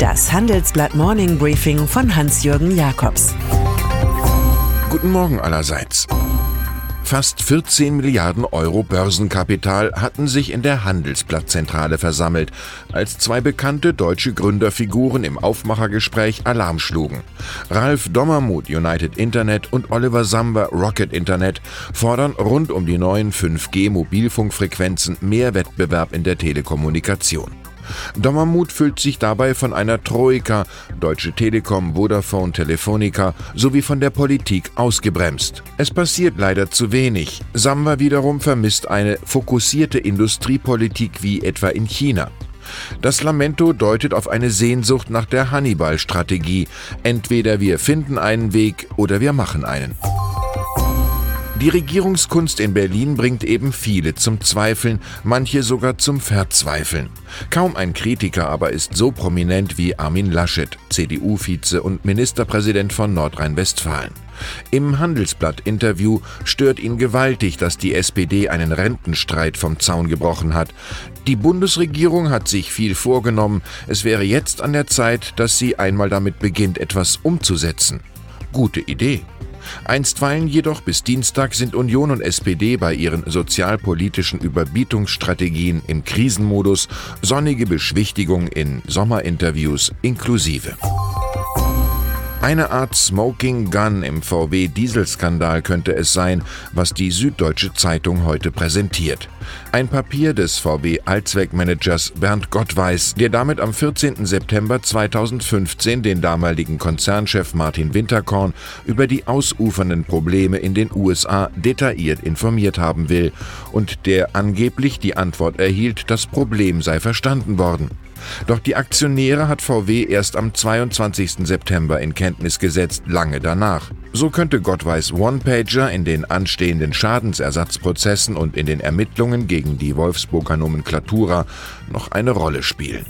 Das Handelsblatt Morning Briefing von Hans-Jürgen Jakobs. Guten Morgen allerseits. Fast 14 Milliarden Euro Börsenkapital hatten sich in der Handelsblattzentrale versammelt, als zwei bekannte deutsche Gründerfiguren im Aufmachergespräch Alarm schlugen. Ralf Dommermuth United Internet und Oliver Samba Rocket Internet fordern rund um die neuen 5G-Mobilfunkfrequenzen mehr Wettbewerb in der Telekommunikation. Dommermuth fühlt sich dabei von einer Troika, Deutsche Telekom, Vodafone, Telefonica sowie von der Politik ausgebremst. Es passiert leider zu wenig. Samba wiederum vermisst eine fokussierte Industriepolitik wie etwa in China. Das Lamento deutet auf eine Sehnsucht nach der Hannibal-Strategie. Entweder wir finden einen Weg oder wir machen einen. Die Regierungskunst in Berlin bringt eben viele zum Zweifeln, manche sogar zum Verzweifeln. Kaum ein Kritiker aber ist so prominent wie Armin Laschet, CDU-Vize und Ministerpräsident von Nordrhein-Westfalen. Im Handelsblatt-Interview stört ihn gewaltig, dass die SPD einen Rentenstreit vom Zaun gebrochen hat. Die Bundesregierung hat sich viel vorgenommen. Es wäre jetzt an der Zeit, dass sie einmal damit beginnt, etwas umzusetzen. Gute Idee. Einstweilen jedoch bis Dienstag sind Union und SPD bei ihren sozialpolitischen Überbietungsstrategien im Krisenmodus, sonnige Beschwichtigung in Sommerinterviews inklusive. Eine Art Smoking Gun im VW-Dieselskandal könnte es sein, was die Süddeutsche Zeitung heute präsentiert. Ein Papier des VW-Allzweckmanagers Bernd Gottweis, der damit am 14. September 2015 den damaligen Konzernchef Martin Winterkorn über die ausufernden Probleme in den USA detailliert informiert haben will und der angeblich die Antwort erhielt, das Problem sei verstanden worden. Doch die Aktionäre hat VW erst am 22. September in Kenntnis gesetzt, lange danach. So könnte Gottweis One-Pager in den anstehenden Schadensersatzprozessen und in den Ermittlungen gegen die Wolfsburger Nomenklatura noch eine Rolle spielen.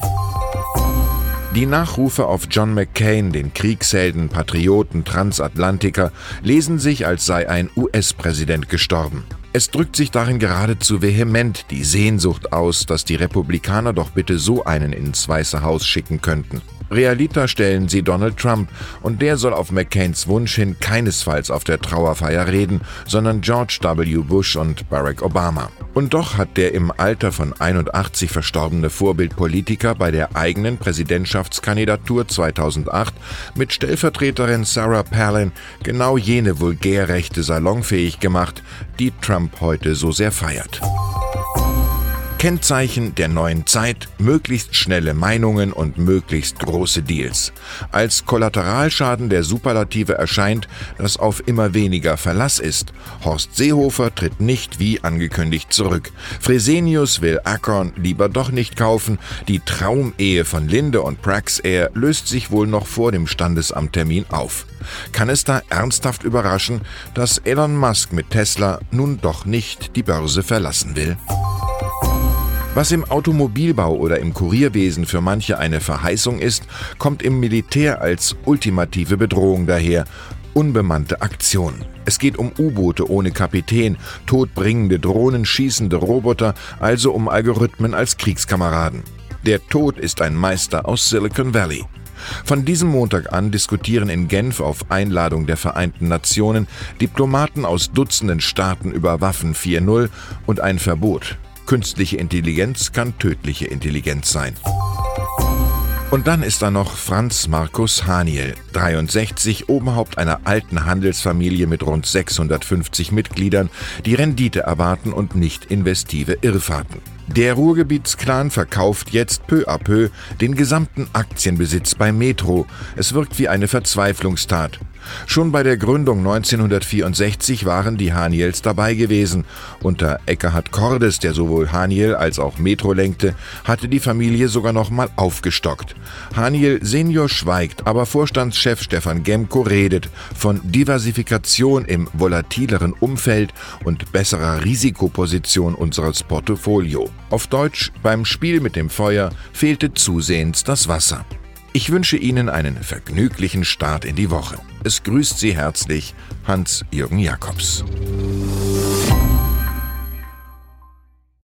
Die Nachrufe auf John McCain, den Kriegshelden, Patrioten, Transatlantiker, lesen sich, als sei ein US-Präsident gestorben. Es drückt sich darin geradezu vehement die Sehnsucht aus, dass die Republikaner doch bitte so einen ins Weiße Haus schicken könnten. Realita stellen sie Donald Trump und der soll auf McCains Wunsch hin keinesfalls auf der Trauerfeier reden, sondern George W. Bush und Barack Obama. Und doch hat der im Alter von 81 verstorbene Vorbildpolitiker bei der eigenen Präsidentschaftskandidatur 2008 mit Stellvertreterin Sarah Palin genau jene Vulgärrechte salonfähig gemacht, die Trump heute so sehr feiert. Kennzeichen der neuen Zeit, möglichst schnelle Meinungen und möglichst große Deals. Als Kollateralschaden der Superlative erscheint, dass auf immer weniger Verlass ist. Horst Seehofer tritt nicht wie angekündigt zurück. Fresenius will Acorn lieber doch nicht kaufen. Die Traumehe von Linde und Praxair löst sich wohl noch vor dem Standesamttermin auf. Kann es da ernsthaft überraschen, dass Elon Musk mit Tesla nun doch nicht die Börse verlassen will? Was im Automobilbau oder im Kurierwesen für manche eine Verheißung ist, kommt im Militär als ultimative Bedrohung daher. Unbemannte Aktionen. Es geht um U-Boote ohne Kapitän, todbringende Drohnen, schießende Roboter, also um Algorithmen als Kriegskameraden. Der Tod ist ein Meister aus Silicon Valley. Von diesem Montag an diskutieren in Genf auf Einladung der Vereinten Nationen Diplomaten aus Dutzenden Staaten über Waffen 4.0 und ein Verbot. Künstliche Intelligenz kann tödliche Intelligenz sein. Und dann ist da noch Franz Markus Haniel, 63, Oberhaupt einer alten Handelsfamilie mit rund 650 Mitgliedern, die Rendite erwarten und nicht investive Irrfahrten. Der Ruhrgebietsclan verkauft jetzt peu à peu den gesamten Aktienbesitz bei Metro. Es wirkt wie eine Verzweiflungstat. Schon bei der Gründung 1964 waren die Haniels dabei gewesen. Unter Eckhard Cordes, der sowohl Haniel als auch Metro lenkte, hatte die Familie sogar noch mal aufgestockt. Haniel Senior schweigt, aber Vorstandschef Stefan Gemko redet von Diversifikation im volatileren Umfeld und besserer Risikoposition unseres Portfolio. Auf Deutsch, beim Spiel mit dem Feuer fehlte zusehends das Wasser. Ich wünsche Ihnen einen vergnüglichen Start in die Woche. Es grüßt Sie herzlich Hans-Jürgen Jakobs.